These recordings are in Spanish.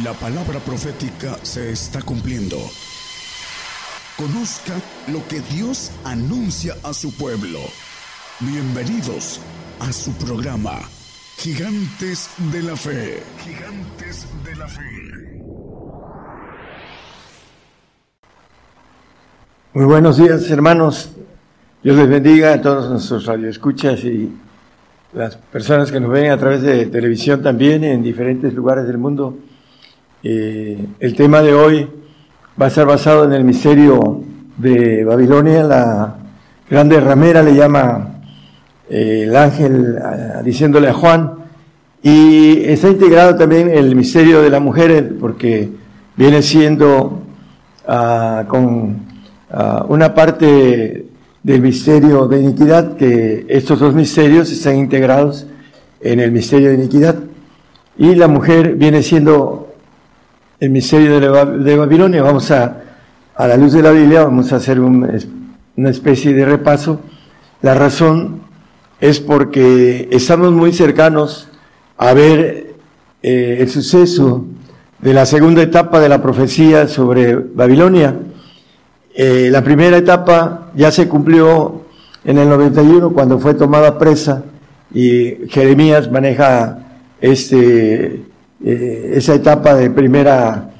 La palabra profética se está cumpliendo. Conozca lo que Dios anuncia a su pueblo. Bienvenidos a su programa, Gigantes de la Fe. Gigantes de la Fe. Muy buenos días, hermanos. Dios les bendiga a todos nuestros radioescuchas y las personas que nos ven a través de televisión también en diferentes lugares del mundo. Eh, el tema de hoy va a estar basado en el misterio de Babilonia. La grande ramera le llama eh, el ángel diciéndole a Juan. Y está integrado también el misterio de la mujer porque viene siendo ah, con ah, una parte del misterio de iniquidad, que estos dos misterios están integrados en el misterio de iniquidad. Y la mujer viene siendo el misterio de, Babilonia. Vamos a, a la luz de la Biblia, vamos a hacer una especie de repaso. La razón es porque estamos muy cercanos a ver eh, el suceso de la segunda etapa de la profecía sobre Babilonia. Eh, la primera etapa ya se cumplió en el 91 cuando fue tomada presa y Jeremías maneja este eh, esa etapa de primera,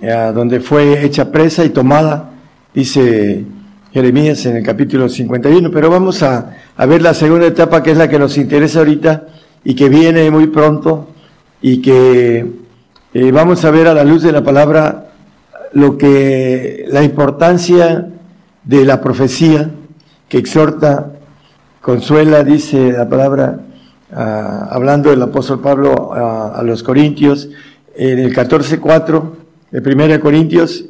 eh, donde fue hecha presa y tomada, dice Jeremías en el capítulo 51. Pero vamos a, a ver la segunda etapa, que es la que nos interesa ahorita y que viene muy pronto y que eh, vamos a ver a la luz de la palabra lo que la importancia de la profecía que exhorta, consuela, dice la palabra, hablando del apóstol Pablo a, los Corintios, en el 14.4 de 1 Corintios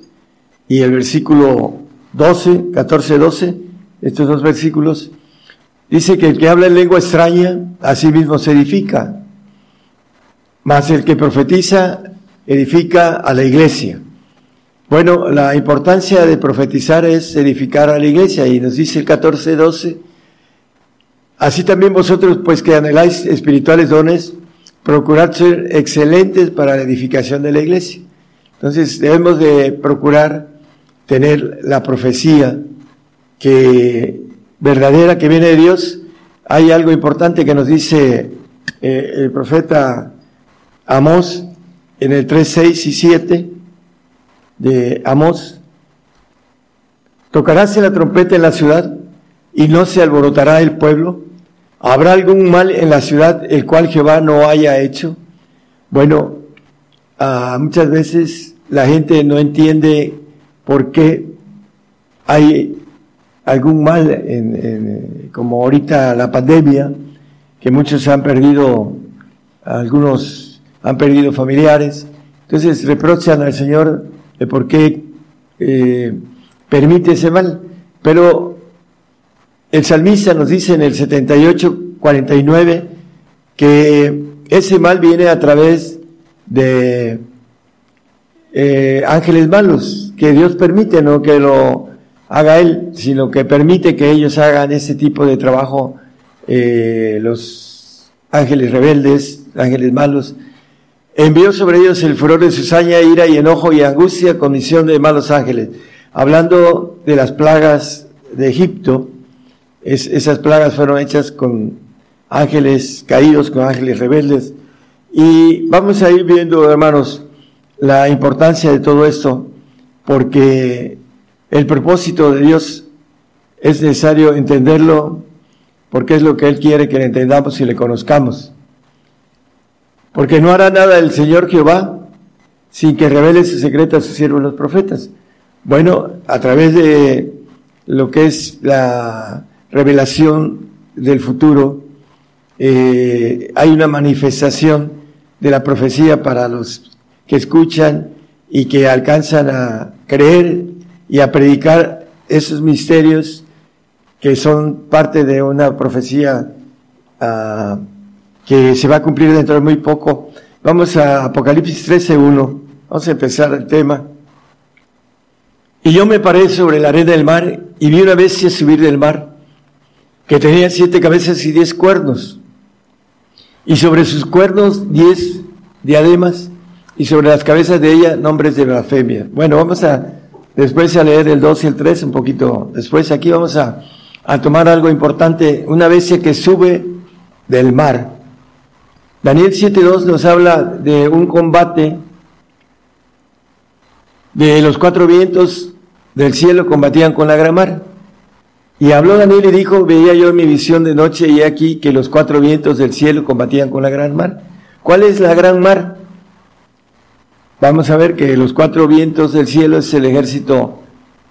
y el versículo 12, 14-12, estos dos versículos, dice que el que habla en lengua extraña, a sí mismo se edifica, mas el que profetiza edifica a la iglesia. Bueno, la importancia de profetizar es edificar a la iglesia y nos dice el 14-12, Así también vosotros, pues que anheláis espirituales dones, procurad ser excelentes para la edificación de la iglesia. Entonces debemos de procurar tener la profecía que verdadera que viene de Dios. Hay algo importante que nos dice eh, el profeta Amós en el 3, 6 y 7 de Amós. Tocaráse la trompeta en la ciudad y no se alborotará el pueblo ¿Habrá algún mal en la ciudad el cual Jehová no haya hecho? Bueno, ah, muchas veces la gente no entiende por qué hay algún mal, en, como ahorita la pandemia, que muchos han perdido, algunos han perdido familiares. Entonces reprochan al Señor de por qué eh, permite ese mal. Pero el salmista nos dice en el 78, 49 que ese mal viene a través de eh, ángeles malos, que Dios permite, no que lo haga Él, sino que permite que ellos hagan ese tipo de trabajo, eh, los ángeles rebeldes, ángeles malos. Envió sobre ellos el furor de cizaña, ira y enojo y angustia, condición de malos ángeles. Hablando de las plagas de Egipto, esas plagas fueron hechas con ángeles caídos, con ángeles rebeldes. Y vamos a ir viendo, hermanos, la importancia de todo esto, porque el propósito de Dios es necesario entenderlo, porque es lo que Él quiere que le entendamos y le conozcamos. Porque no hará nada el Señor Jehová sin que revele su secreto a sus siervos los profetas. Bueno, a través de lo que es la revelación del futuro, eh, hay una manifestación de la profecía para los que escuchan y que alcanzan a creer y a predicar esos misterios que son parte de una profecía uh, que se va a cumplir dentro de muy poco. Vamos a Apocalipsis 13.1. Vamos a empezar el tema. Y yo me paré sobre la arena del mar y vi una bestia subir del mar que tenía siete cabezas y diez cuernos, y sobre sus cuernos diez diademas, y sobre las cabezas de ella nombres de blasfemia. Bueno, vamos a después a leer el 2 y el 3 un poquito después. Aquí vamos a, a tomar algo importante, una bestia que sube del mar. Daniel 7.2 nos habla de un combate de los cuatro vientos del cielo combatían con la gran mar. Y habló Daniel y dijo, veía yo mi visión de noche y aquí que los cuatro vientos del cielo combatían con la gran mar. ¿Cuál es la gran mar? Vamos a ver que los cuatro vientos del cielo es el ejército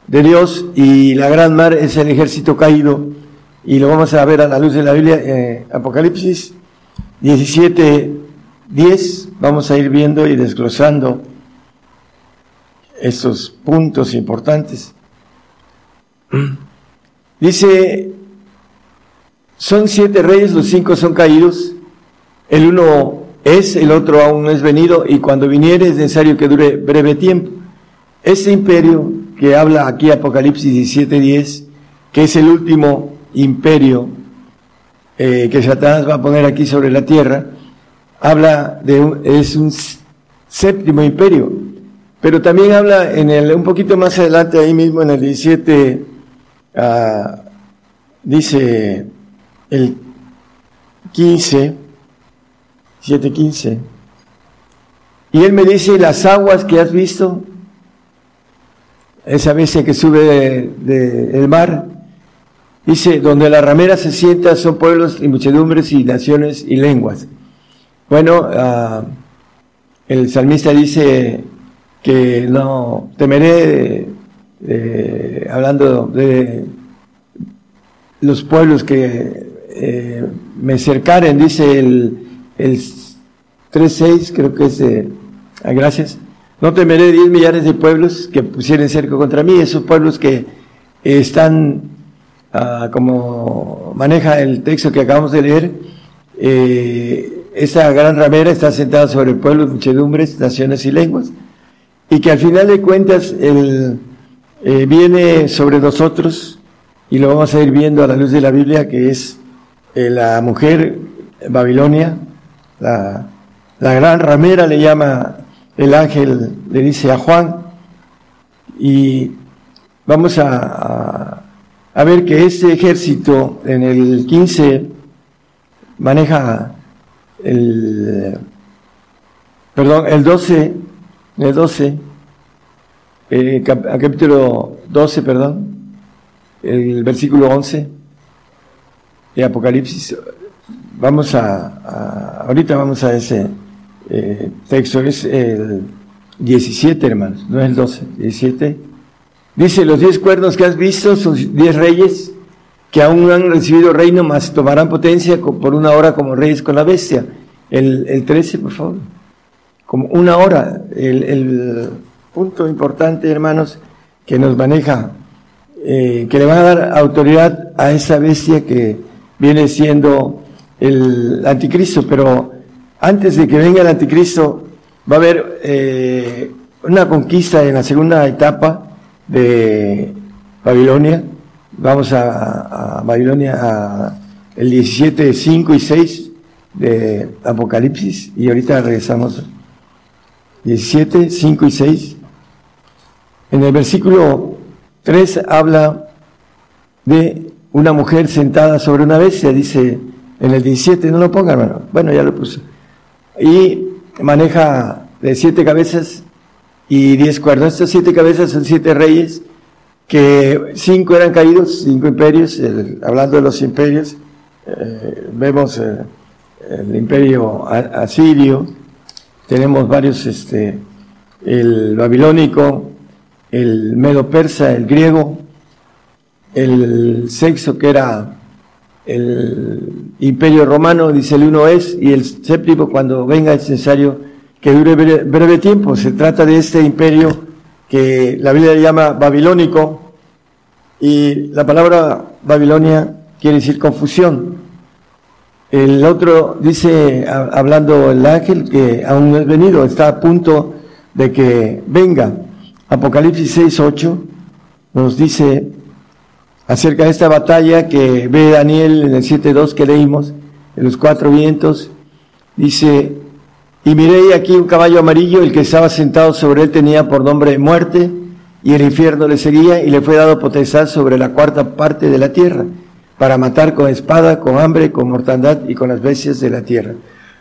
de Dios y la gran mar es el ejército caído. Y lo vamos a ver a la luz de la Biblia, eh, Apocalipsis 17, 10. Vamos a ir viendo y desglosando estos puntos importantes. Dice, son siete reyes, los cinco son caídos, el uno es, el otro aún no es venido, y cuando viniere es necesario que dure breve tiempo. Este imperio que habla aquí Apocalipsis 17:10, que es el último imperio eh, que Satanás va a poner aquí sobre la tierra, habla de un, es un séptimo imperio, pero también habla en el, un poquito más adelante, ahí mismo en el 17, ah, dice el 15, 7.15, y él me dice, las aguas que has visto, esa bestia que sube del mar, dice, donde la ramera se sienta son pueblos y muchedumbres y naciones y lenguas. Bueno, ah, el salmista dice, que no temeré, hablando de los pueblos que eh, me cercaren, dice el, el 3.6, creo que es de, ah, gracias, no temeré diez millares de pueblos que pusieren cerco contra mí, esos pueblos que están, ah, como maneja el texto que acabamos de leer, eh, esa gran ramera está sentada sobre pueblos, muchedumbres, naciones y lenguas y que al final de cuentas el, eh, viene sobre nosotros y lo vamos a ir viendo a la luz de la Biblia que es eh, la mujer Babilonia, la, la, gran ramera le llama el ángel, le dice a Juan. Y vamos a, a, ver que ese ejército en el 15 maneja el, perdón, el 12 el 12, eh, capítulo 12, perdón, el versículo 11 de Apocalipsis. Vamos a, ahorita vamos a ese eh, texto, es el 17, hermanos, no es el 12, 17. Dice, los diez cuernos que has visto son diez reyes que aún no han recibido reino, mas tomarán potencia por una hora como reyes con la bestia. El, el 13, por favor como una hora. El, punto importante, hermanos, que nos maneja, eh, que le va a dar autoridad a esa bestia que viene siendo el anticristo, pero antes de que venga el anticristo va a haber eh, una conquista en la segunda etapa de Babilonia. Vamos a, a Babilonia a el 17, 5 y 6 de Apocalipsis y ahorita regresamos 17, 5 y 6. En el versículo 3 habla de una mujer sentada sobre una bestia, dice en el 17, no lo ponga hermano, bueno ya lo puse. Y maneja de siete cabezas y diez cuernos. Estas siete cabezas son siete reyes, que cinco eran caídos, cinco imperios, hablando de los imperios, eh, vemos eh, el imperio asirio, tenemos varios, este, el babilónico, el medo persa, el griego, el sexo que era el imperio romano, dice el uno es, y el séptimo cuando venga es necesario que dure breve, tiempo. Se trata de este imperio que la Biblia llama babilónico, y la palabra Babilonia quiere decir confusión. El otro dice, hablando el ángel, que aún no es venido, está a punto de que venga. Apocalipsis 6, 8 nos dice acerca de esta batalla que ve Daniel en el 7.2 que leímos, en los cuatro vientos, dice, Y miré aquí un caballo amarillo, el que estaba sentado sobre él tenía por nombre muerte, y el infierno le seguía, y le fue dado potestad sobre la cuarta parte de la tierra, para matar con espada, con hambre, con mortandad y con las bestias de la tierra.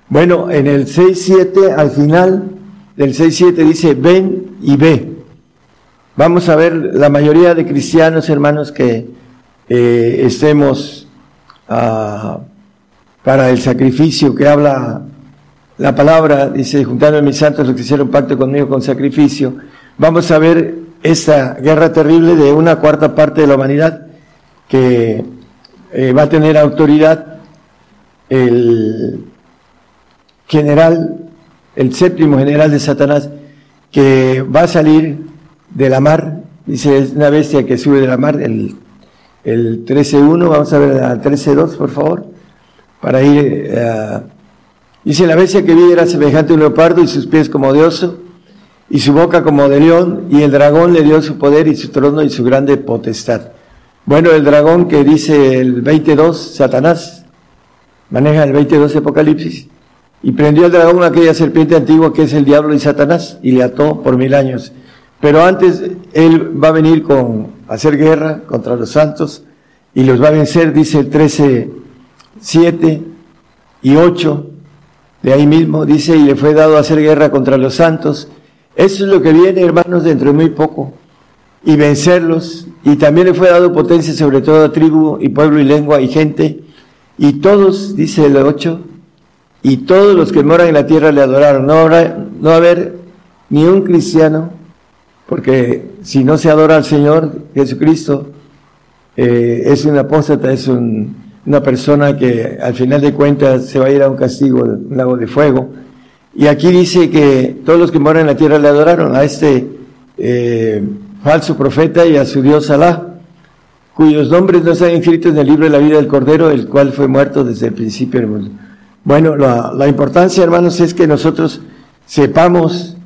Bueno, en el 6.7, al final del 6.7 dice, ven y ve. Vamos a ver la mayoría de cristianos, hermanos, que eh, estemos ah, para el sacrificio que habla la palabra, dice, juntando a mis santos los que hicieron pacto conmigo con sacrificio, vamos a ver esta guerra terrible de una cuarta parte de la humanidad que eh, va a tener autoridad el general, el séptimo general de Satanás, que va a salir de la mar, dice, es una bestia que sube de la mar, el, el 13.1, vamos a ver al 13.2, por favor, para ir a... Dice, la bestia que vi era semejante a un leopardo y sus pies como de oso y su boca como de león y el dragón le dio su poder y su trono y su grande potestad. Bueno, el dragón que dice el 22, Satanás, maneja el 22 Apocalipsis y prendió el dragón aquella serpiente antigua que es el diablo y Satanás y le ató por mil años. Pero antes él va a venir con hacer guerra contra los santos y los va a vencer, dice el 13, 7 y 8 de ahí mismo, dice, y le fue dado hacer guerra contra los santos. Eso es lo que viene, hermanos, dentro de muy poco. Y vencerlos. Y también le fue dado potencia sobre toda tribu y pueblo y lengua y gente. Y todos, dice el 8, y todos los que moran en la tierra le adoraron. No, habrá, no haber ni un cristiano, porque si no se adora al Señor Jesucristo, eh, es un apóstata, es un, una persona que al final de cuentas se va a ir a un castigo, un lago de fuego. Y aquí dice que todos los que moran en la tierra le adoraron a este eh, falso profeta y a su dios Alá, cuyos nombres no están inscritos en el libro de la vida del Cordero, el cual fue muerto desde el principio del mundo. Bueno, la, la importancia, hermanos, es que nosotros sepamos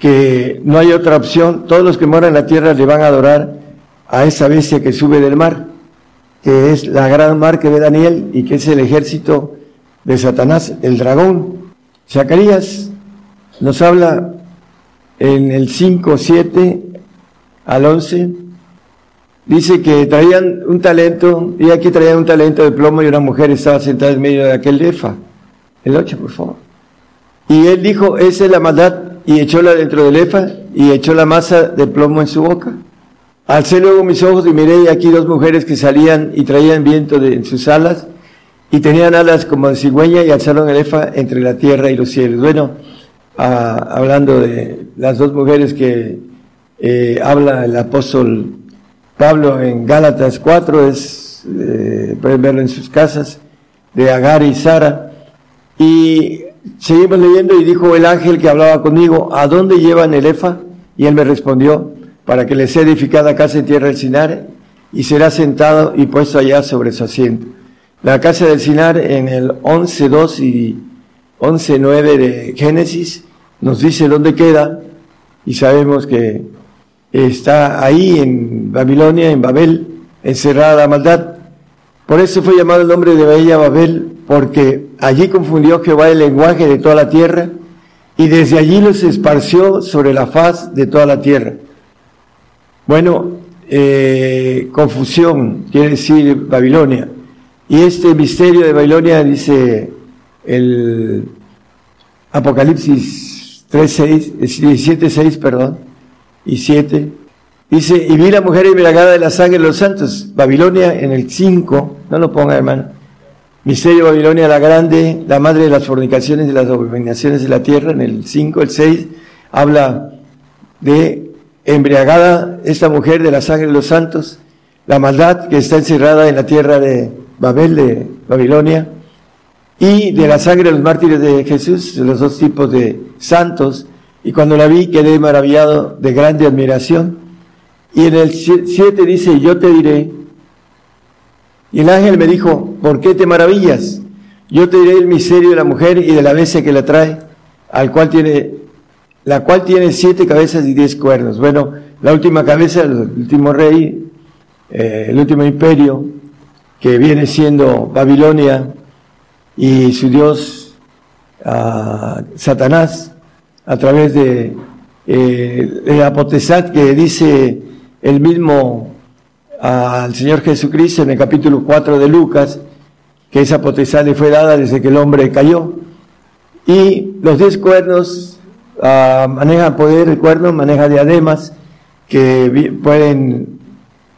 que no hay otra opción. Todos los que moran en la tierra le van a adorar a esa bestia que sube del mar que es la gran mar que ve Daniel y que es el ejército de Satanás, el dragón. Zacarías nos habla en el 5, 7 al 11, dice que traían un talento, y aquí traían un talento de plomo y una mujer estaba sentada en medio de aquel lefa. El 8, por favor. Y él dijo, esa es la maldad, y echóla dentro del lefa y echó la masa de plomo en su boca. Alcé luego mis ojos y miré aquí dos mujeres que salían y traían viento en sus alas y tenían alas como de cigüeña y alzaron el efa entre la tierra y los cielos. Bueno, ah, hablando de las dos mujeres que eh, habla el apóstol Pablo en Gálatas 4, es, eh, pueden verlo en sus casas, de Agar y Sara. Y seguimos leyendo y dijo el ángel que hablaba conmigo, ¿a dónde llevan el efa? Y él me respondió, para que le sea edificada casa en tierra del Sinar, y será sentado y puesto allá sobre su asiento. La casa del Sinar en el 11.2 y 11.9 de Génesis nos dice dónde queda, y sabemos que está ahí en Babilonia, en Babel, encerrada la maldad. Por eso fue llamado el nombre de Bahía Babel, porque allí confundió Jehová el lenguaje de toda la tierra, y desde allí los esparció sobre la faz de toda la tierra. Bueno, eh, confusión quiere decir Babilonia. Y este misterio de Babilonia dice el Apocalipsis 3, 17, 6, perdón, y 7. Dice, y vi la mujer embriagada de la sangre de los santos. Babilonia en el 5, no lo ponga hermano. Misterio Babilonia la grande, la madre de las fornicaciones y las abominaciones de la tierra, en el 5, el 6, habla de embriagada esta mujer de la sangre de los santos, la maldad que está encerrada en la tierra de Babel, de Babilonia, y de la sangre de los mártires de Jesús, de los dos tipos de santos, y cuando la vi quedé maravillado de grande admiración. Y en el 7 dice, yo te diré, y el ángel me dijo, ¿por qué te maravillas? Yo te diré el misterio de la mujer y de la bestia que la trae, al cual tiene la cual tiene siete cabezas y diez cuernos. Bueno, la última cabeza, el último rey, eh, el último imperio, que viene siendo Babilonia, y su dios a Satanás a través de eh, la potestad que dice el mismo al Señor Jesucristo en el capítulo 4 de Lucas, que esa potestad le fue dada desde que el hombre cayó. Y los diez cuernos uh, manejan poder, el cuerno maneja diademas que pueden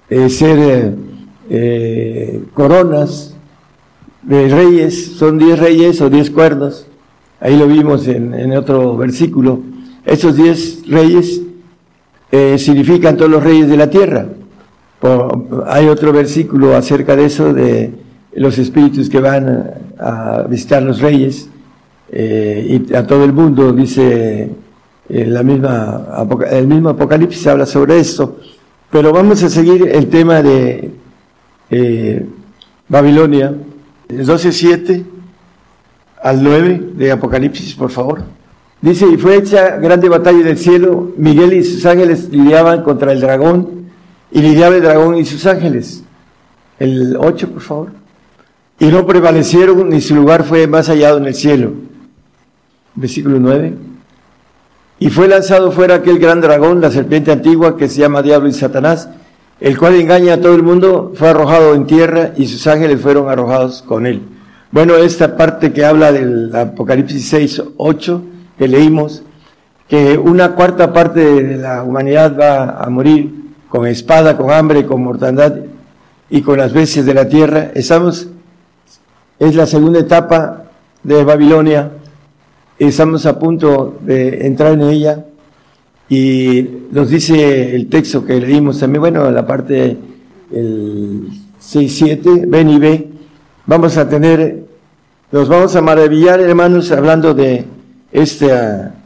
eh, ser eh, coronas de reyes, son diez reyes o diez cuernos, ahí lo vimos en, en otro versículo. Esos diez reyes eh, significan todos los reyes de la tierra. Hay otro versículo acerca de eso, de los espíritus que van a, visitar los reyes eh, y a todo el mundo, dice eh, la misma, el mismo Apocalipsis habla sobre esto. Pero vamos a seguir el tema de Babilonia, 12.7 al 9 de Apocalipsis, por favor. Dice, y fue hecha grande batalla en el cielo, Miguel y sus ángeles lidiaban contra el dragón, y lidiaba el dragón y sus ángeles. El 8, por favor. Y no prevalecieron, ni su lugar fue más hallado en el cielo. Versículo 9. Y fue lanzado fuera aquel gran dragón, la serpiente antigua, que se llama Diablo y Satanás, el cual engaña a todo el mundo, fue arrojado en tierra y sus ángeles fueron arrojados con él. Bueno, esta parte que habla del Apocalipsis 6, 8, que leímos, que una cuarta parte de la humanidad va a morir con espada, con hambre, con mortandad y con las bestias de la tierra. Estamos, es la segunda etapa de Babilonia, estamos a punto de entrar en ella. Y nos dice el texto que leímos también, bueno, la parte el 6-7, ven y ve, vamos a tener, nos vamos a maravillar hermanos hablando de esta,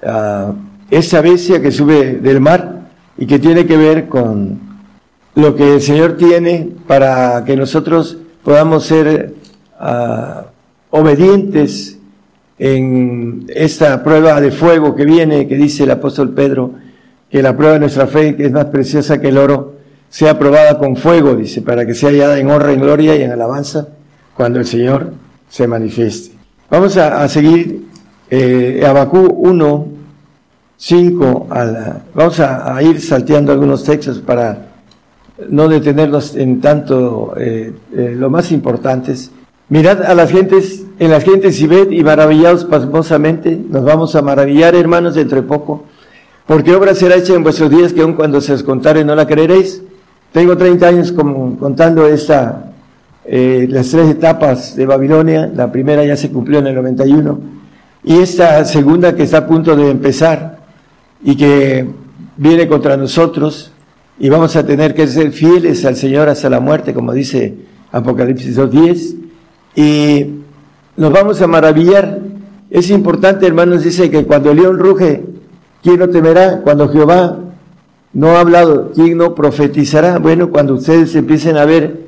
uh, esta bestia que sube del mar y que tiene que ver con lo que el Señor tiene para que nosotros podamos ser uh, obedientes en esta prueba de fuego que viene, que dice el apóstol Pedro, que la prueba de nuestra fe, que es más preciosa que el oro, sea probada con fuego, dice, para que sea hallada en honra, en gloria y en alabanza cuando el Señor se manifieste. Vamos a, a seguir eh, Abacú 1, 5, vamos a, ir salteando algunos textos para no detenernos en tanto eh, eh, lo más importantes. Mirad a las gentes, en las gentes y ved y maravillados pasmosamente, nos vamos a maravillar hermanos dentro de poco, porque obra será hecha en vuestros días que aun cuando se os contare no la creeréis. Tengo 30 años como, contando esta, eh, las tres etapas de Babilonia, la primera ya se cumplió en el 91 y esta segunda que está a punto de empezar y que viene contra nosotros y vamos a tener que ser fieles al Señor hasta la muerte, como dice Apocalipsis 2.10, y nos vamos a maravillar. Es importante, hermanos, dice que cuando el león ruge, ¿quién no temerá? Cuando Jehová no ha hablado, ¿quién no profetizará? Bueno, cuando ustedes empiecen a ver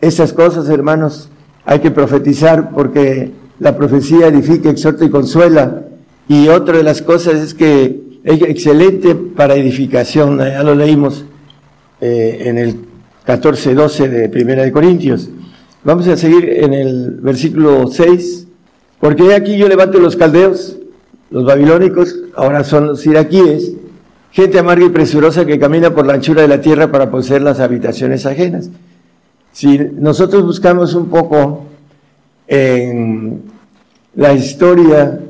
esas cosas, hermanos, hay que profetizar porque la profecía edifica, exhorta y consuela. Y otra de las cosas es que excelente para edificación, ya lo leímos eh, en el 14-12 de Primera de Corintios. Vamos a seguir en el versículo 6, porque aquí yo levanto los caldeos, los babilónicos, ahora son los iraquíes, gente amarga y presurosa que camina por la anchura de la tierra para poseer las habitaciones ajenas. Si nosotros buscamos un poco en la historia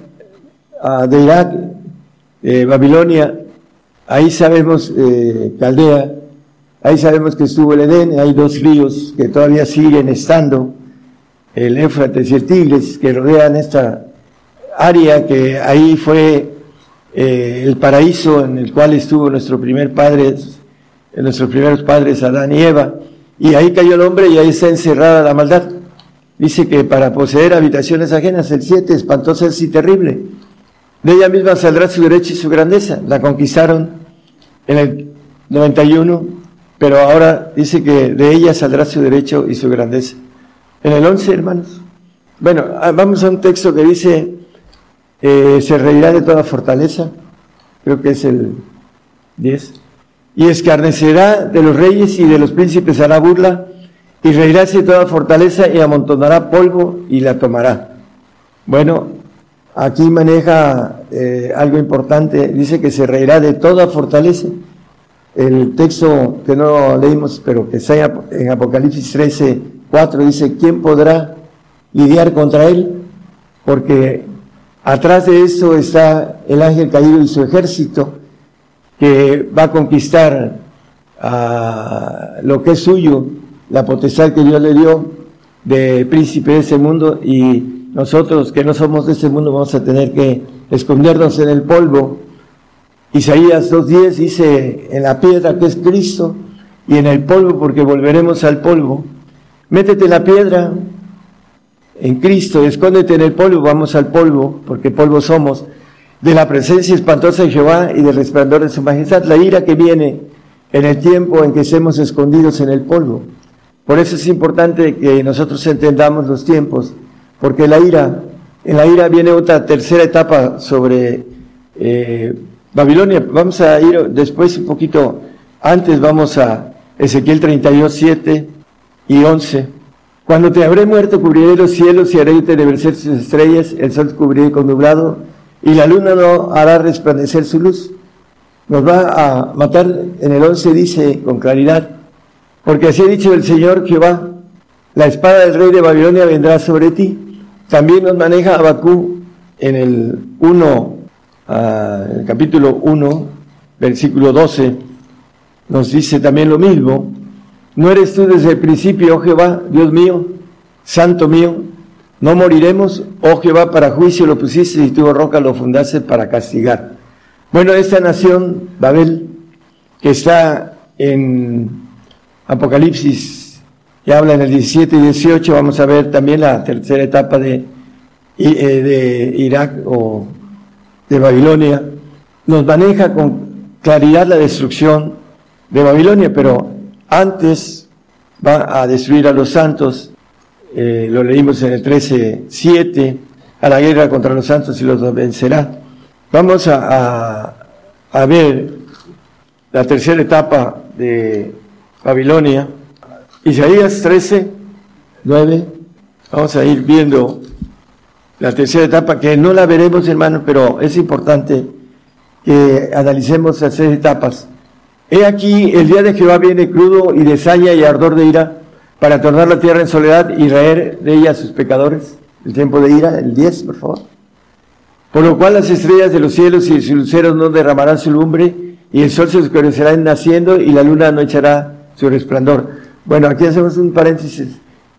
ah, de Irak, de Babilonia, ahí sabemos, eh, Caldea, ahí sabemos que estuvo el Edén, hay dos ríos que todavía siguen estando, el Éfrates y el Tigris, que rodean esta área que ahí fue eh, el paraíso en el cual estuvo nuestro primer padre, nuestros primeros padres Adán y Eva, y ahí cayó el hombre y ahí está encerrada la maldad. Dice que para poseer habitaciones ajenas, el 7, espantosa es y terrible. De ella misma saldrá su derecho y su grandeza. La conquistaron en el 91, pero ahora dice que de ella saldrá su derecho y su grandeza. En el 11, hermanos. Bueno, ah, vamos a un texto que dice, eh, se reirá de toda fortaleza, creo que es el 10, y escarnecerá de los reyes y de los príncipes hará burla y reirá de toda fortaleza y amontonará polvo y la tomará. Bueno, aquí maneja eh, algo importante, dice que se reirá de toda fortaleza. El texto que no leímos, pero que está en Apocalipsis 13, 4, dice, ¿quién podrá lidiar contra él? Porque atrás de eso está el ángel caído y su ejército, que va a conquistar lo que es suyo, la potestad que Dios le dio de príncipe de ese mundo y nosotros que no somos de ese mundo vamos a tener que escondernos en el polvo. Isaías 2.10 dice, en la piedra que es Cristo y en el polvo porque volveremos al polvo. Métete la piedra, en Cristo, escóndete en el polvo, vamos al polvo, porque polvo somos, de la presencia espantosa de Jehová y del resplandor de su majestad, la ira que viene en el tiempo en que estemos escondidos en el polvo. Por eso es importante que nosotros entendamos los tiempos, porque la ira, en la ira viene otra tercera etapa sobre eh, Babilonia. Vamos a ir después un poquito antes, vamos a Ezequiel 32, 7 y 11. Cuando te habré muerto, cubriré los cielos y haré tenebricer sus estrellas, el sol cubriré con nublado, y la luna no hará resplandecer su luz. Nos va a matar, en el 11 dice con claridad, porque así ha dicho el Señor Jehová, la espada del rey de Babilonia vendrá sobre ti. También nos maneja Abacú en el 1, ah, el capítulo 1, versículo 12, nos dice también lo mismo. ¿No eres tú desde el principio, oh Jehová, Dios mío, santo mío? No moriremos, oh Jehová, para juicio lo pusiste y tu roca lo fundaste para castigar. Bueno, esta nación, Babel, que está en Apocalipsis y habla en el 17 y 18, vamos a ver también la tercera etapa de, eh, de Irak o de Babilonia, nos maneja con claridad la destrucción de Babilonia, pero antes va a destruir a los santos, eh, lo leímos en el 13, 7, a la guerra contra los santos y los vencerá. Vamos a, a, a ver la tercera etapa de Babilonia. Isaías 13, 9. Vamos a ir viendo la tercera etapa, que no la veremos, hermano, pero es importante que analicemos las tres etapas. He aquí, el día de Jehová viene crudo y de saña y ardor de ira, para tornar la tierra en soledad y raer de ella a sus pecadores. El tiempo de ira, el 10, por favor. Por lo cual las estrellas de los cielos y sus luceros no derramarán su lumbre, y el sol se oscurecerá en naciendo, y la luna no echará su resplandor. Bueno, aquí hacemos un paréntesis.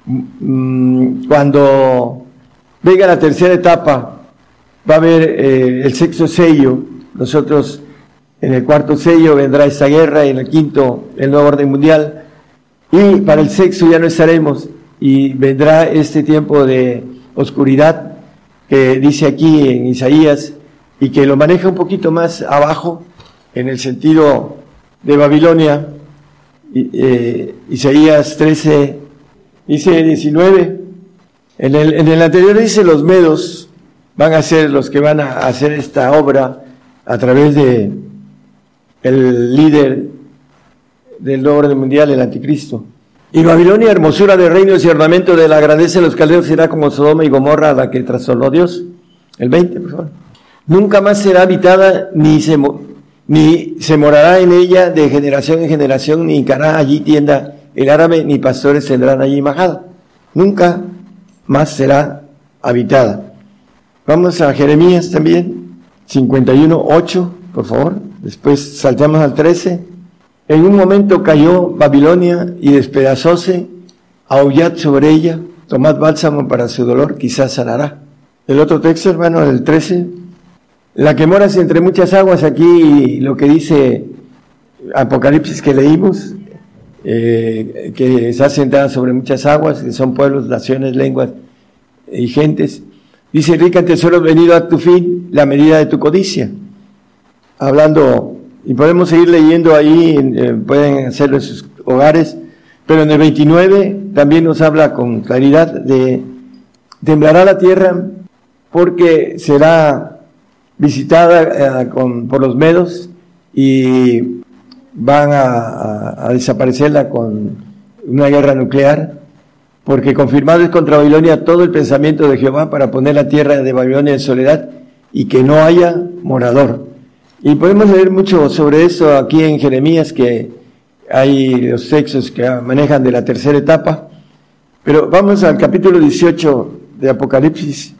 Mm, cuando venga la tercera etapa, va a haber eh, el sexto sello. Nosotros en el cuarto sello vendrá esta guerra y en el quinto el nuevo orden mundial. Y para el sexto ya no estaremos y vendrá este tiempo de oscuridad que dice aquí en Isaías y que lo maneja un poquito más abajo en el sentido de Babilonia eh, Isaías 13, dice 19. En el, en el anterior dice los medos van a ser los que van a hacer esta obra a través de el líder del orden mundial, el anticristo. Y Babilonia, hermosura de reinos y ornamento de la grandeza de los caldeos, será como Sodoma y Gomorra, a la que trastornó Dios. El 20, por favor. Nunca más será habitada ni se, ni se morará en ella de generación en generación, ni hará allí tienda el árabe, ni pastores tendrán allí majada. Nunca más será habitada. Vamos a Jeremías también, 51, 8, por favor. Después saltamos al 13. En un momento cayó Babilonia y despedazóse, aullad sobre ella, tomad bálsamo para su dolor, quizás sanará. El otro texto, hermano, el 13, la que moras entre muchas aguas, aquí lo que dice Apocalipsis que leímos, eh, que está sentada sobre muchas aguas, que son pueblos, naciones, lenguas y gentes. Dice, rica tesoro, venido a tu fin, la medida de tu codicia. Hablando, y podemos seguir leyendo ahí, eh, pueden hacerlo en sus hogares, pero en el 29 también nos habla con claridad de, temblará la tierra porque será visitada eh, con, por los medos y van a, desaparecerla con una guerra nuclear porque confirmado es contra Babilonia todo el pensamiento de Jehová para poner la tierra de Babilonia en soledad y que no haya morador. Y podemos leer mucho sobre eso aquí en Jeremías, que hay los sexos que manejan de la tercera etapa. Pero vamos al capítulo 18 de Apocalipsis,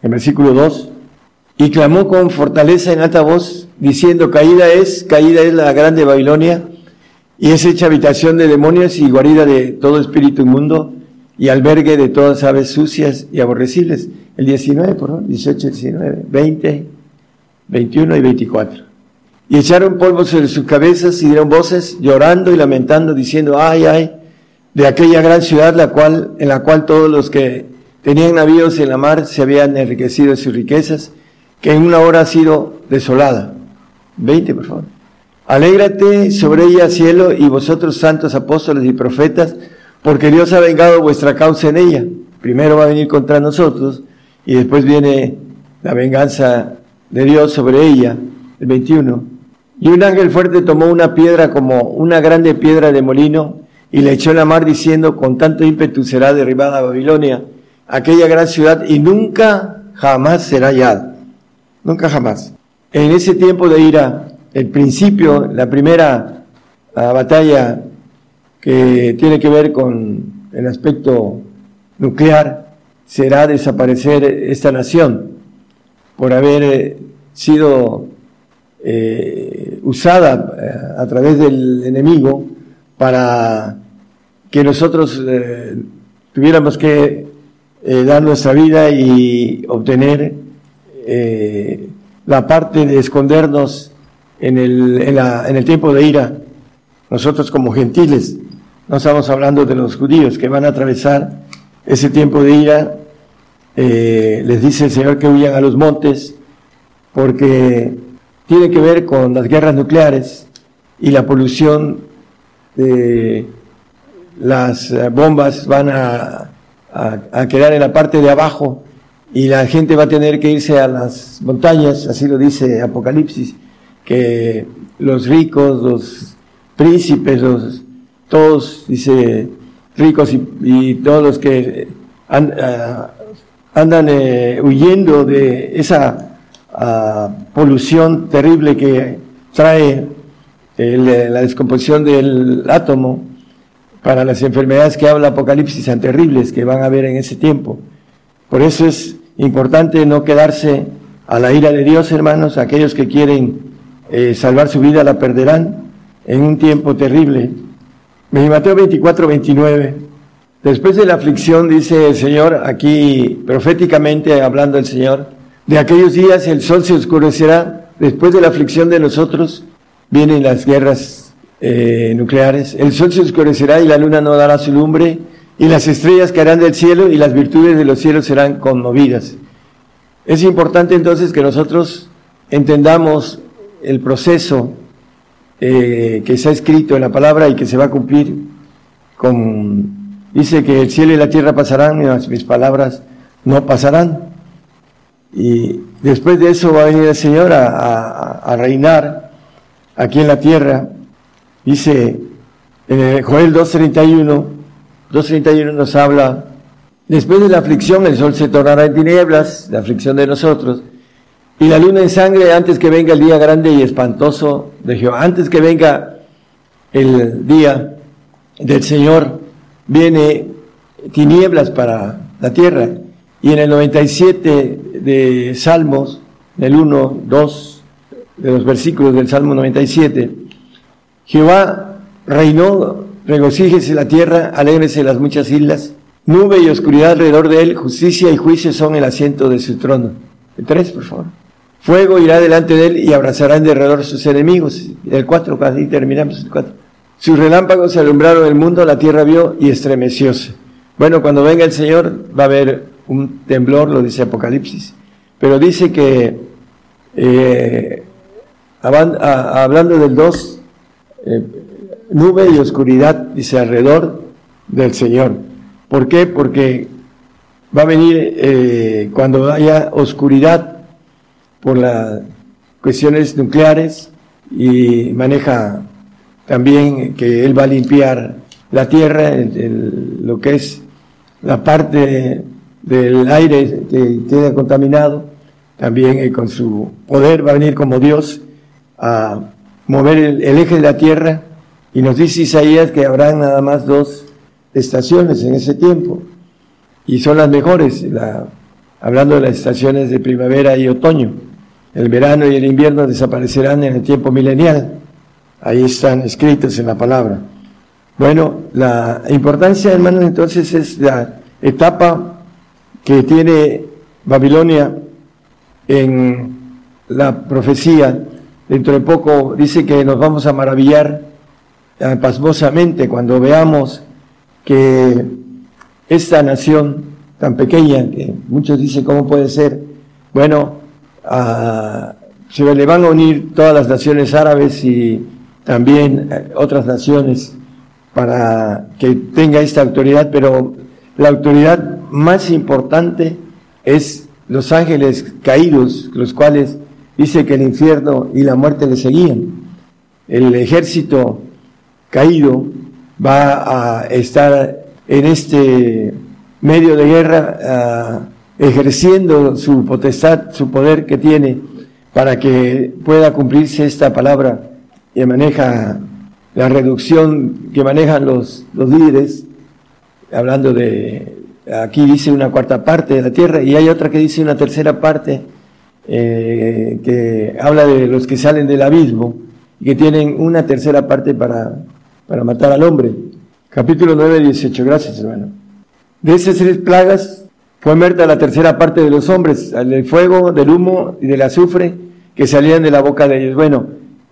en versículo 2. Y clamó con fortaleza en alta voz, diciendo, caída es, caída es la grande Babilonia, y es hecha habitación de demonios y guarida de todo espíritu inmundo, y albergue de todas aves sucias y aborrecibles. El 19, por favor, 18, 19, 20, 21 y 24. Y echaron polvo sobre sus cabezas y dieron voces llorando y lamentando, diciendo, ay, ay, de aquella gran ciudad la cual, en la cual todos los que tenían navíos en la mar se habían enriquecido de sus riquezas, que en una hora ha sido desolada. 20, por favor. Alégrate sobre ella, cielo, y vosotros santos apóstoles y profetas, porque Dios ha vengado vuestra causa en ella. Primero va a venir contra nosotros y después viene la venganza de Dios sobre ella, el 21. Y un ángel fuerte tomó una piedra como una grande piedra de molino y le echó en la mar diciendo, con tanto ímpetu será derribada Babilonia, aquella gran ciudad, y nunca jamás será hallada. Nunca jamás. En ese tiempo de ira, el principio, la primera batalla que tiene que ver con el aspecto nuclear, será desaparecer esta nación por haber eh, sido eh, usada eh, a través del enemigo para que nosotros tuviéramos que dar nuestra vida y obtener la parte de escondernos en el, en el tiempo de ira, nosotros como gentiles. No estamos hablando de los judíos que van a atravesar ese tiempo de ira. Eh, les dice el Señor que huyan a los montes porque tiene que ver con las guerras nucleares y la polución de las eh, bombas van a, a, quedar en la parte de abajo y la gente va a tener que irse a las montañas, así lo dice Apocalipsis, que los ricos, los príncipes, los todos, dice, ricos y, todos los que ah, andan eh, huyendo de esa ah, polución terrible que trae la descomposición del átomo para las enfermedades que habla Apocalipsis tan terribles que van a haber en ese tiempo. Por eso es importante no quedarse a la ira de Dios, hermanos, aquellos que quieren eh, salvar su vida la perderán en un tiempo terrible. Mateo 24, 29. Después de la aflicción, dice el Señor, aquí proféticamente hablando el Señor, de aquellos días el sol se oscurecerá, después de la aflicción de nosotros vienen las guerras eh, nucleares, el sol se oscurecerá y la luna no dará su lumbre, y las estrellas caerán del cielo y las virtudes de los cielos serán conmovidas. Es importante entonces que nosotros entendamos el proceso eh, que ha escrito en la palabra y que se va a cumplir con, dice que el cielo y la tierra pasarán, y mis palabras no pasarán. Y después de eso va a venir el Señor a, reinar aquí en la tierra. Dice en Joel 2.31, 2.31 nos habla, después de la aflicción el sol se tornará en tinieblas, la aflicción de nosotros, y la luna en sangre antes que venga el día grande y espantoso de Jehová, antes que venga el día del Señor, viene tinieblas para la tierra. Y en el 97 de Salmos, el 1, 2 de los versículos del Salmo 97, Jehová reinó, regocíjese la tierra, alégrese las muchas islas, nube y oscuridad alrededor de él, justicia y juicio son el asiento de su trono. El 3, por favor. Fuego irá delante de él y abrazará en derredor sus enemigos. El 4, casi terminamos el 4. Sus relámpagos alumbraron el mundo, la tierra vio y estremecióse. Bueno, cuando venga el Señor va a haber un temblor, lo dice Apocalipsis. Pero dice que, eh, hablando del 2, eh, nube y oscuridad, dice alrededor del Señor. ¿Por qué? Porque va a venir eh, cuando haya oscuridad por las cuestiones nucleares y maneja también que él va a limpiar la tierra, lo que es la parte del aire que queda contaminado, también eh, con su poder va a venir como Dios a mover el, eje de la tierra y nos dice Isaías que habrá nada más dos estaciones en ese tiempo y son las mejores, hablando de las estaciones de primavera y otoño. El verano y el invierno desaparecerán en el tiempo milenial. Ahí están escritos en la palabra. Bueno, la importancia, hermanos, entonces es la etapa que tiene Babilonia en la profecía. Dentro de poco dice que nos vamos a maravillar pasmosamente cuando veamos que esta nación tan pequeña, que muchos dicen cómo puede ser, bueno, se le van a unir todas las naciones árabes y también eh, otras naciones para que tenga esta autoridad, pero la autoridad más importante es los ángeles caídos, los cuales dice que el infierno y la muerte le seguían. El ejército caído va a estar en este medio de guerra ah, ejerciendo su potestad, su poder que tiene para que pueda cumplirse esta palabra que maneja la reducción que manejan los, los líderes, hablando de, aquí dice una cuarta parte de la tierra y hay otra que dice una tercera parte eh, que habla de los que salen del abismo y que tienen una tercera parte para, para matar al hombre. Capítulo 9, 18. Gracias, hermano. De esas tres plagas fue muerta la tercera parte de los hombres, del fuego, del humo y del azufre que salían de la boca de ellos. Bueno,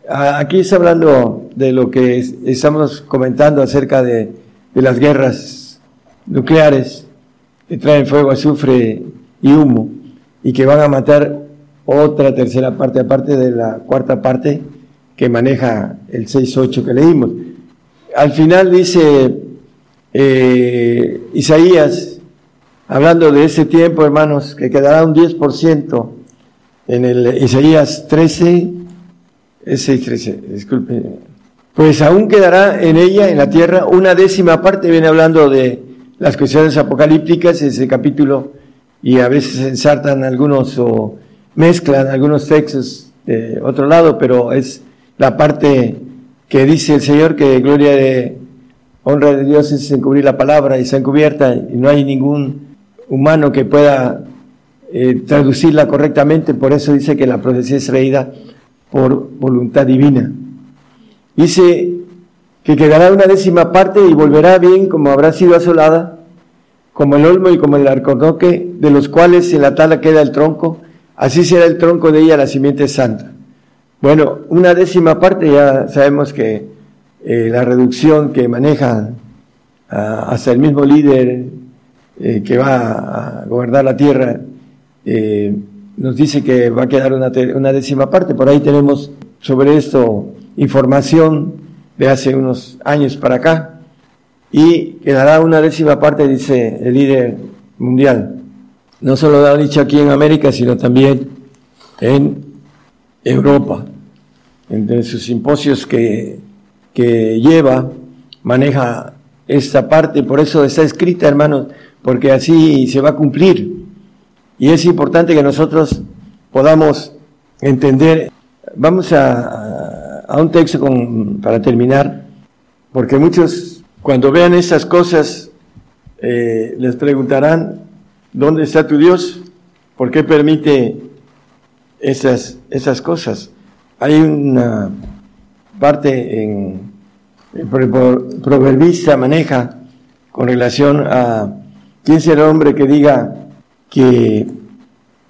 aquí está hablando de lo que estamos comentando acerca de, de las guerras nucleares que traen fuego, azufre y humo y que van a matar otra tercera parte aparte de la cuarta parte que maneja el 6.8 que leímos. Al final dice eh, Isaías, hablando de ese tiempo, hermanos, que quedará un 10% en el Isaías 13, ese 13, disculpe, pues aún quedará en ella, en la tierra, una décima parte, viene hablando de las cuestiones apocalípticas, ese capítulo, y a veces ensartan algunos o mezclan algunos textos de otro lado, pero es la parte que dice el Señor que gloria de honra de Dios es encubrir la palabra y está encubierta y no hay ningún humano que pueda eh, traducirla correctamente, por eso dice que la profecía es traída por voluntad divina. Dice que quedará una décima parte y volverá bien como habrá sido asolada, como el olmo y como el arconoque, de los cuales en la tala queda el tronco, así será el tronco de ella la simiente santa. Bueno, una décima parte ya sabemos que eh, la reducción que maneja ah, hasta el mismo líder eh, que va a gobernar la tierra eh, nos dice que va a quedar una, una, décima parte. Por ahí tenemos sobre esto información de hace unos años para acá y quedará una décima parte, dice el líder mundial. No solo lo ha dicho aquí en América, sino también en Europa, entre sus simposios que, que lleva, maneja esta parte, por eso está escrita, hermanos, porque así se va a cumplir. Y es importante que nosotros podamos entender. Vamos a, a un texto para terminar, porque muchos cuando vean estas cosas eh, les preguntarán, ¿dónde está tu Dios? ¿Por qué permite esas, esas cosas. Hay una parte en el proverbista maneja con relación a quién será el hombre que diga que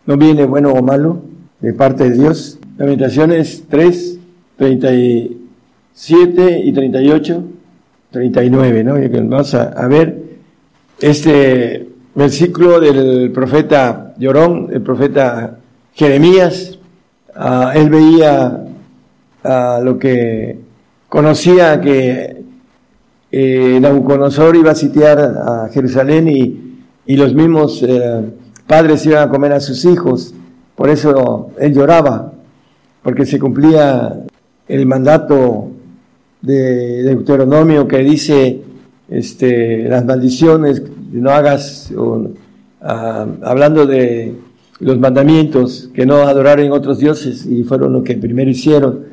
no viene bueno o malo de parte de Dios. Lamentaciones 3, 37 y 38, 39, ¿no? Vamos a, a ver este versículo del profeta Llorón, el profeta Jeremías, ah, él veía ah, lo que conocía que eh, Nabucodonosor iba a sitiar a Jerusalén y, y los mismos eh, padres iban a comer a sus hijos. Por eso él lloraba, porque se cumplía el mandato de Deuteronomio que dice este, las maldiciones no hagas, ah, hablando de los mandamientos, que no adoraran otros dioses, y fueron lo que primero hicieron.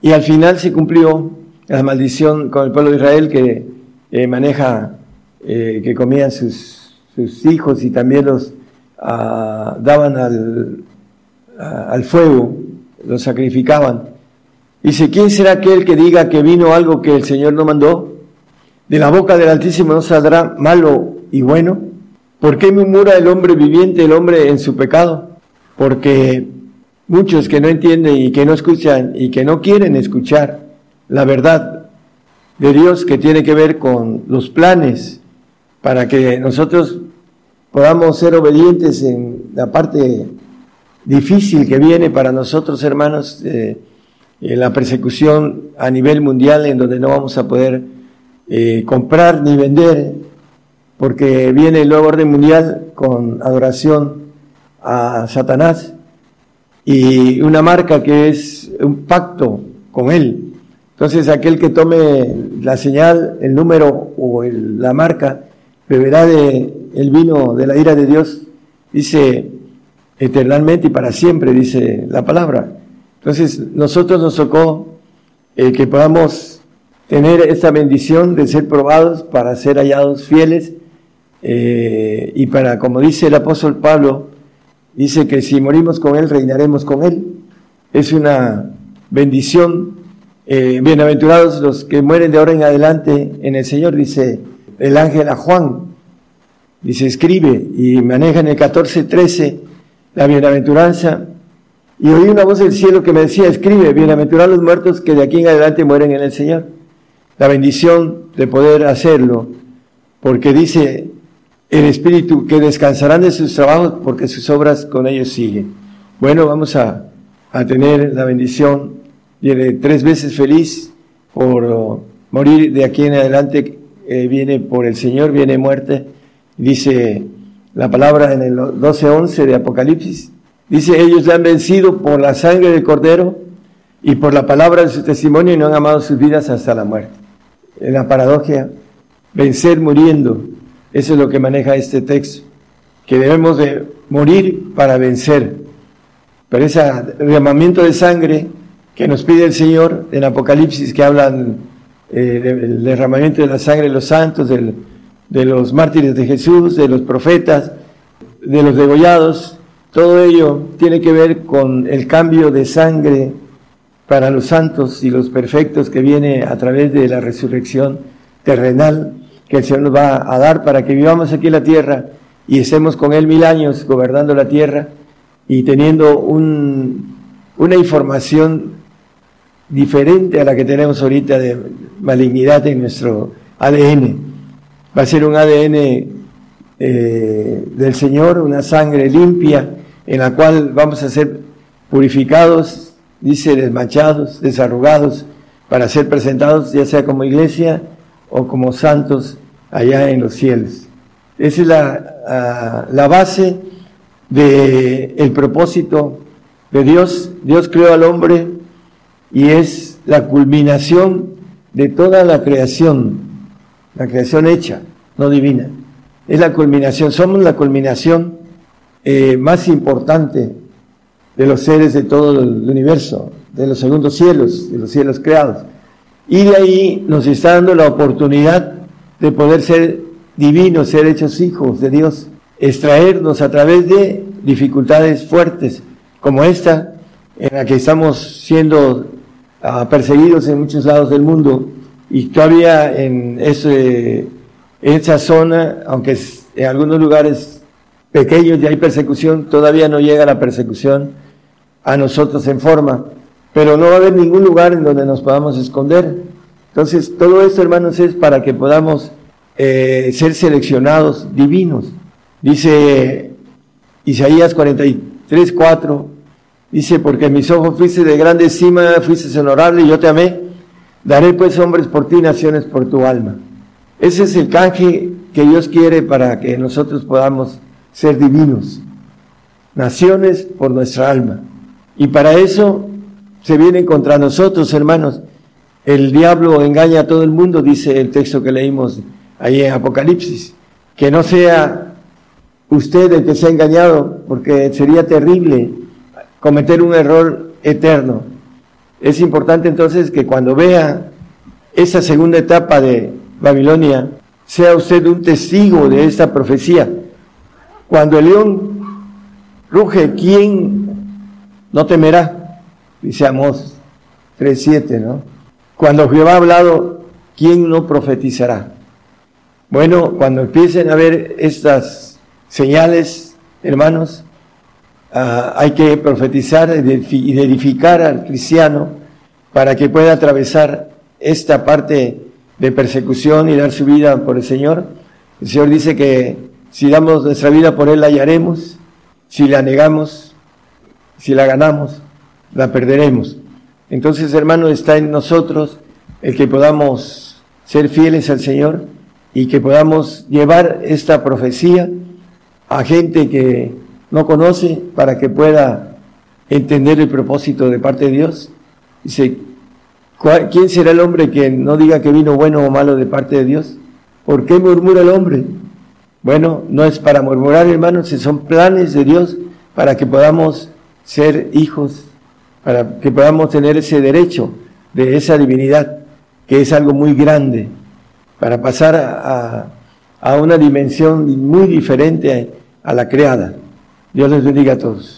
Y al final se cumplió la maldición con el pueblo de Israel que eh, maneja, eh, que comían sus, sus, hijos y también los ah, daban al, al fuego, los sacrificaban. Dice, ¿quién será aquel que diga que vino algo que el Señor no mandó? De la boca del Altísimo no saldrá malo y bueno. ¿Por qué murmura el hombre viviente, el hombre en su pecado? Porque muchos que no entienden y que no escuchan y que no quieren escuchar la verdad de Dios que tiene que ver con los planes para que nosotros podamos ser obedientes en la parte difícil que viene para nosotros, hermanos, eh, en la persecución a nivel mundial en donde no vamos a poder eh, comprar ni vender porque viene el nuevo orden mundial con adoración a Satanás y una marca que es un pacto con él. Entonces aquel que tome la señal, el número o la marca, beberá de el vino de la ira de Dios, dice eternamente y para siempre, dice la palabra. Entonces nosotros nos tocó eh, que podamos tener esta bendición de ser probados para ser hallados fieles eh, y para, como dice el apóstol Pablo, dice que si morimos con Él, reinaremos con Él. Es una bendición. Eh, bienaventurados los que mueren de ahora en adelante en el Señor, dice el ángel a Juan. Dice, escribe y maneja en el 14.13 la bienaventuranza. Y oí una voz del cielo que me decía, escribe, bienaventurados los muertos que de aquí en adelante mueren en el Señor. La bendición de poder hacerlo, porque dice el Espíritu, que descansarán de sus trabajos porque sus obras con ellos siguen. Bueno, vamos a, tener la bendición, viene tres veces feliz por morir de aquí en adelante, eh, viene por el Señor, viene muerte, dice la palabra en el 12.11 de Apocalipsis, dice, ellos le han vencido por la sangre del Cordero y por la palabra de su testimonio y no han amado sus vidas hasta la muerte. En la paradoja, vencer muriendo, eso es lo que maneja este texto, que debemos de morir para vencer. Pero ese derramamiento de sangre que nos pide el Señor en Apocalipsis, que hablan eh, del derramamiento de la sangre de los santos, de los mártires de Jesús, de los profetas, de los degollados, todo ello tiene que ver con el cambio de sangre para los santos y los perfectos que viene a través de la resurrección terrenal que el Señor nos va a dar para que vivamos aquí en la tierra y estemos con Él mil años gobernando la tierra y teniendo un, una información diferente a la que tenemos ahorita de malignidad en nuestro ADN. Va a ser un ADN eh, del Señor, una sangre limpia en la cual vamos a ser purificados, dice, desmanchados, desarrugados, para ser presentados ya sea como iglesia o como santos allá en los cielos. Esa es la, ah, la base del el propósito de Dios. Dios creó al hombre y es la culminación de toda la creación, la creación hecha, no divina. Es la culminación, somos la culminación eh, más importante de los seres de todo el universo, de los segundos cielos, de los cielos creados. Y de ahí nos está dando la oportunidad de poder ser divinos, ser hechos hijos de Dios, extraernos a través de dificultades fuertes como esta, en la que estamos siendo ah, perseguidos en muchos lados del mundo. Y todavía en esa zona, aunque en algunos lugares pequeños ya hay persecución, todavía no llega la persecución a nosotros en forma pero no va a haber ningún lugar en donde nos podamos esconder. Entonces, todo esto, hermanos, es para que podamos eh, ser seleccionados divinos. Dice Isaías 43, 4, dice, porque mis ojos fuiste de grande estima, fuiste honorable y yo te amé, daré pues hombres por ti, naciones por tu alma. Ese es el canje que Dios quiere para que nosotros podamos ser divinos. Naciones por nuestra alma. Y para eso se vienen contra nosotros, hermanos. El diablo engaña a todo el mundo, dice el texto que leímos ahí en Apocalipsis, que no sea usted el que se ha engañado, porque sería terrible cometer un error eterno. Es importante entonces que cuando vea esa segunda etapa de Babilonia, sea usted un testigo de esta profecía. Cuando el león ruge, ¿quién no temerá? Dice Amós 3.7, ¿no? Cuando Jehová ha hablado, ¿quién no profetizará? Bueno, cuando empiecen a ver estas señales, hermanos, ah, hay que profetizar y edificar al cristiano para que pueda atravesar esta parte de persecución y dar su vida por el Señor. El Señor dice que si damos nuestra vida por Él la hallaremos, si la negamos, si la ganamos, la perderemos. Entonces, hermano, está en nosotros el que podamos ser fieles al Señor y que podamos llevar esta profecía a gente que no conoce para que pueda entender el propósito de parte de Dios. Dice, ¿quién será el hombre que no diga que vino bueno o malo de parte de Dios? ¿Por qué murmura el hombre? Bueno, no es para murmurar, hermanos, son planes de Dios para que podamos ser hijos, para que podamos tener ese derecho de esa divinidad, que es algo muy grande, para pasar a, a una dimensión muy diferente a la creada. Dios les bendiga a todos.